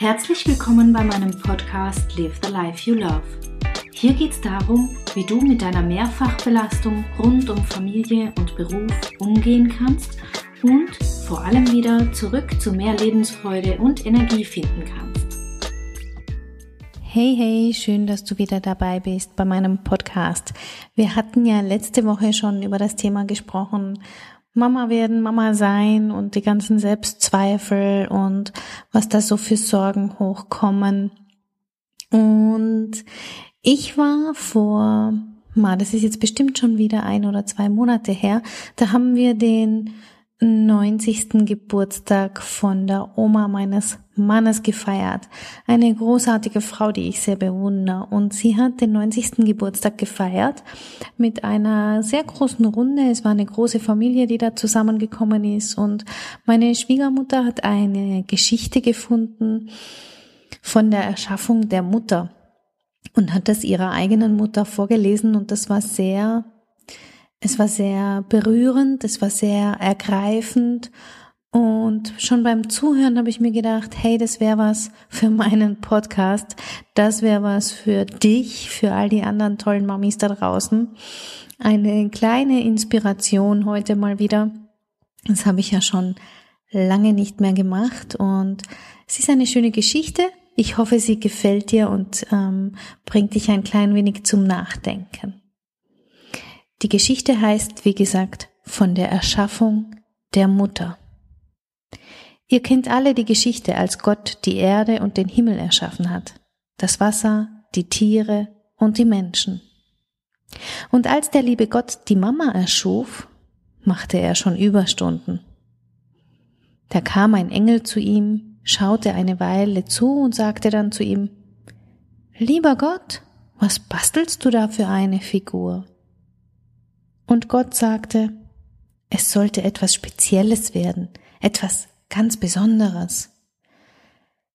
Herzlich willkommen bei meinem Podcast Live the Life You Love. Hier geht es darum, wie du mit deiner Mehrfachbelastung rund um Familie und Beruf umgehen kannst und vor allem wieder zurück zu mehr Lebensfreude und Energie finden kannst. Hey, hey, schön, dass du wieder dabei bist bei meinem Podcast. Wir hatten ja letzte Woche schon über das Thema gesprochen, Mama werden, Mama sein und die ganzen Selbstzweifel und was da so für Sorgen hochkommen. Und ich war vor, mal, das ist jetzt bestimmt schon wieder ein oder zwei Monate her, da haben wir den 90. Geburtstag von der Oma meines Mannes gefeiert. Eine großartige Frau, die ich sehr bewundere. Und sie hat den 90. Geburtstag gefeiert mit einer sehr großen Runde. Es war eine große Familie, die da zusammengekommen ist. Und meine Schwiegermutter hat eine Geschichte gefunden von der Erschaffung der Mutter und hat das ihrer eigenen Mutter vorgelesen. Und das war sehr es war sehr berührend, es war sehr ergreifend und schon beim Zuhören habe ich mir gedacht, hey, das wäre was für meinen Podcast, das wäre was für dich, für all die anderen tollen Mamis da draußen. Eine kleine Inspiration heute mal wieder. Das habe ich ja schon lange nicht mehr gemacht und es ist eine schöne Geschichte. Ich hoffe, sie gefällt dir und ähm, bringt dich ein klein wenig zum Nachdenken. Die Geschichte heißt, wie gesagt, von der Erschaffung der Mutter. Ihr kennt alle die Geschichte, als Gott die Erde und den Himmel erschaffen hat, das Wasser, die Tiere und die Menschen. Und als der liebe Gott die Mama erschuf, machte er schon Überstunden. Da kam ein Engel zu ihm, schaute eine Weile zu und sagte dann zu ihm, Lieber Gott, was bastelst du da für eine Figur? Und Gott sagte, es sollte etwas Spezielles werden, etwas ganz Besonderes.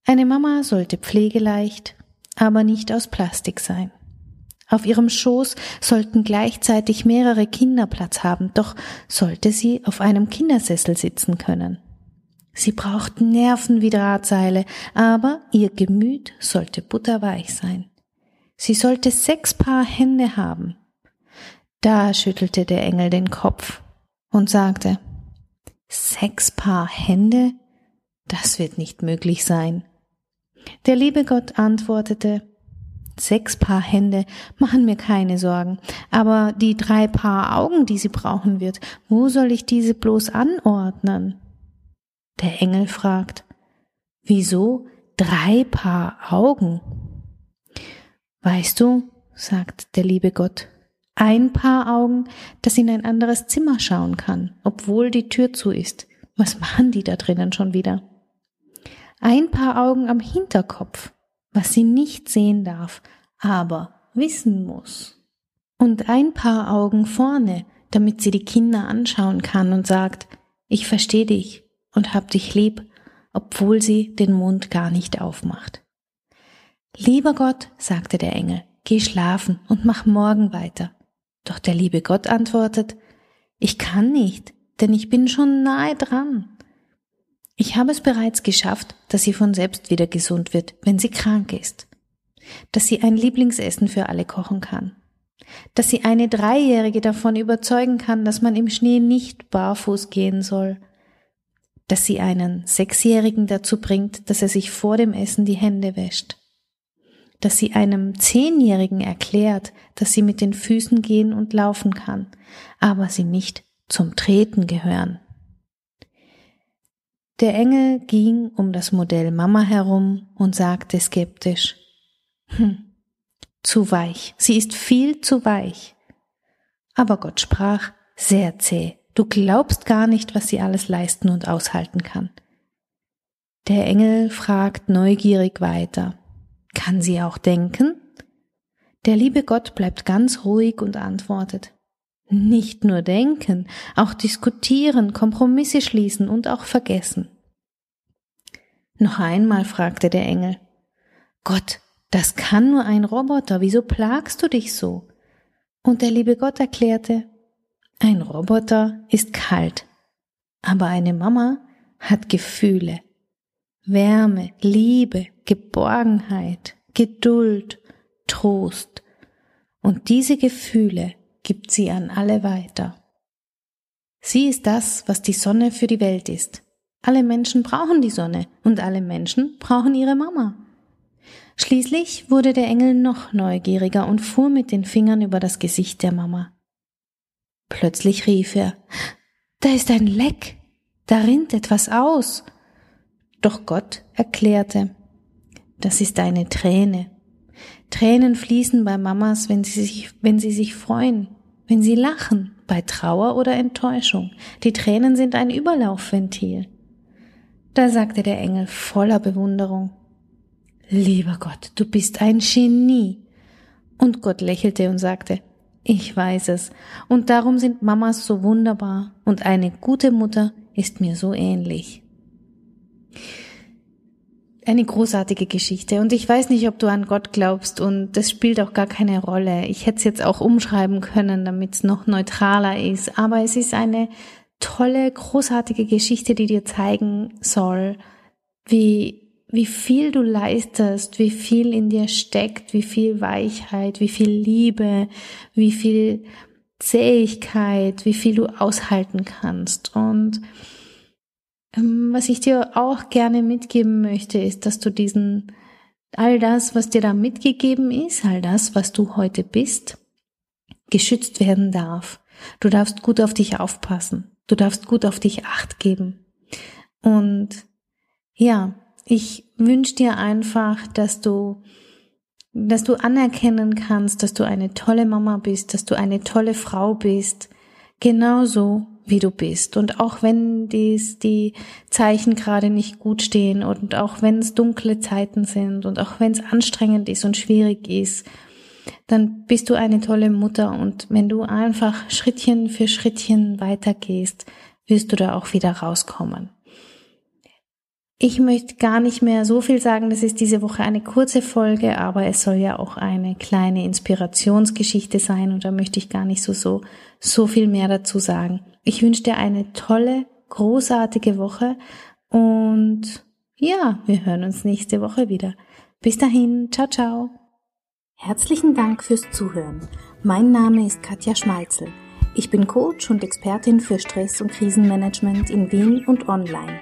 Eine Mama sollte pflegeleicht, aber nicht aus Plastik sein. Auf ihrem Schoß sollten gleichzeitig mehrere Kinder Platz haben, doch sollte sie auf einem Kindersessel sitzen können. Sie brauchten Nerven wie Drahtseile, aber ihr Gemüt sollte butterweich sein. Sie sollte sechs Paar Hände haben, da schüttelte der Engel den Kopf und sagte, Sechs Paar Hände? Das wird nicht möglich sein. Der liebe Gott antwortete, Sechs Paar Hände machen mir keine Sorgen, aber die drei Paar Augen, die sie brauchen wird, wo soll ich diese bloß anordnen? Der Engel fragt, wieso drei Paar Augen? Weißt du, sagt der liebe Gott, ein Paar Augen, das in ein anderes Zimmer schauen kann, obwohl die Tür zu ist. Was machen die da drinnen schon wieder? Ein Paar Augen am Hinterkopf, was sie nicht sehen darf, aber wissen muss. Und ein Paar Augen vorne, damit sie die Kinder anschauen kann und sagt, ich verstehe dich und hab dich lieb, obwohl sie den Mund gar nicht aufmacht. Lieber Gott, sagte der Engel, geh schlafen und mach morgen weiter. Doch der liebe Gott antwortet, ich kann nicht, denn ich bin schon nahe dran. Ich habe es bereits geschafft, dass sie von selbst wieder gesund wird, wenn sie krank ist. Dass sie ein Lieblingsessen für alle kochen kann. Dass sie eine Dreijährige davon überzeugen kann, dass man im Schnee nicht barfuß gehen soll. Dass sie einen Sechsjährigen dazu bringt, dass er sich vor dem Essen die Hände wäscht dass sie einem Zehnjährigen erklärt, dass sie mit den Füßen gehen und laufen kann, aber sie nicht zum Treten gehören. Der Engel ging um das Modell Mama herum und sagte skeptisch, hm, zu weich, sie ist viel zu weich. Aber Gott sprach, sehr zäh, du glaubst gar nicht, was sie alles leisten und aushalten kann. Der Engel fragt neugierig weiter, kann sie auch denken? Der liebe Gott bleibt ganz ruhig und antwortet, nicht nur denken, auch diskutieren, Kompromisse schließen und auch vergessen. Noch einmal fragte der Engel, Gott, das kann nur ein Roboter, wieso plagst du dich so? Und der liebe Gott erklärte, ein Roboter ist kalt, aber eine Mama hat Gefühle. Wärme, Liebe, Geborgenheit, Geduld, Trost. Und diese Gefühle gibt sie an alle weiter. Sie ist das, was die Sonne für die Welt ist. Alle Menschen brauchen die Sonne und alle Menschen brauchen ihre Mama. Schließlich wurde der Engel noch neugieriger und fuhr mit den Fingern über das Gesicht der Mama. Plötzlich rief er, da ist ein Leck, da rinnt etwas aus. Doch Gott erklärte, das ist eine Träne. Tränen fließen bei Mamas, wenn sie sich, wenn sie sich freuen, wenn sie lachen, bei Trauer oder Enttäuschung. Die Tränen sind ein Überlaufventil. Da sagte der Engel voller Bewunderung, Lieber Gott, du bist ein Genie. Und Gott lächelte und sagte, ich weiß es, und darum sind Mamas so wunderbar, und eine gute Mutter ist mir so ähnlich. Eine großartige Geschichte. Und ich weiß nicht, ob du an Gott glaubst und das spielt auch gar keine Rolle. Ich hätte es jetzt auch umschreiben können, damit es noch neutraler ist. Aber es ist eine tolle, großartige Geschichte, die dir zeigen soll, wie, wie viel du leistest, wie viel in dir steckt, wie viel Weichheit, wie viel Liebe, wie viel Zähigkeit, wie viel du aushalten kannst. Und was ich dir auch gerne mitgeben möchte, ist, dass du diesen, all das, was dir da mitgegeben ist, all das, was du heute bist, geschützt werden darf. Du darfst gut auf dich aufpassen. Du darfst gut auf dich acht geben. Und ja, ich wünsche dir einfach, dass du, dass du anerkennen kannst, dass du eine tolle Mama bist, dass du eine tolle Frau bist, genauso wie du bist. Und auch wenn dies die Zeichen gerade nicht gut stehen und auch wenn es dunkle Zeiten sind und auch wenn es anstrengend ist und schwierig ist, dann bist du eine tolle Mutter und wenn du einfach Schrittchen für Schrittchen weitergehst, wirst du da auch wieder rauskommen. Ich möchte gar nicht mehr so viel sagen, das ist diese Woche eine kurze Folge, aber es soll ja auch eine kleine Inspirationsgeschichte sein und da möchte ich gar nicht so, so, so viel mehr dazu sagen. Ich wünsche dir eine tolle, großartige Woche und ja, wir hören uns nächste Woche wieder. Bis dahin, ciao, ciao. Herzlichen Dank fürs Zuhören. Mein Name ist Katja Schmalzel. Ich bin Coach und Expertin für Stress- und Krisenmanagement in Wien und online.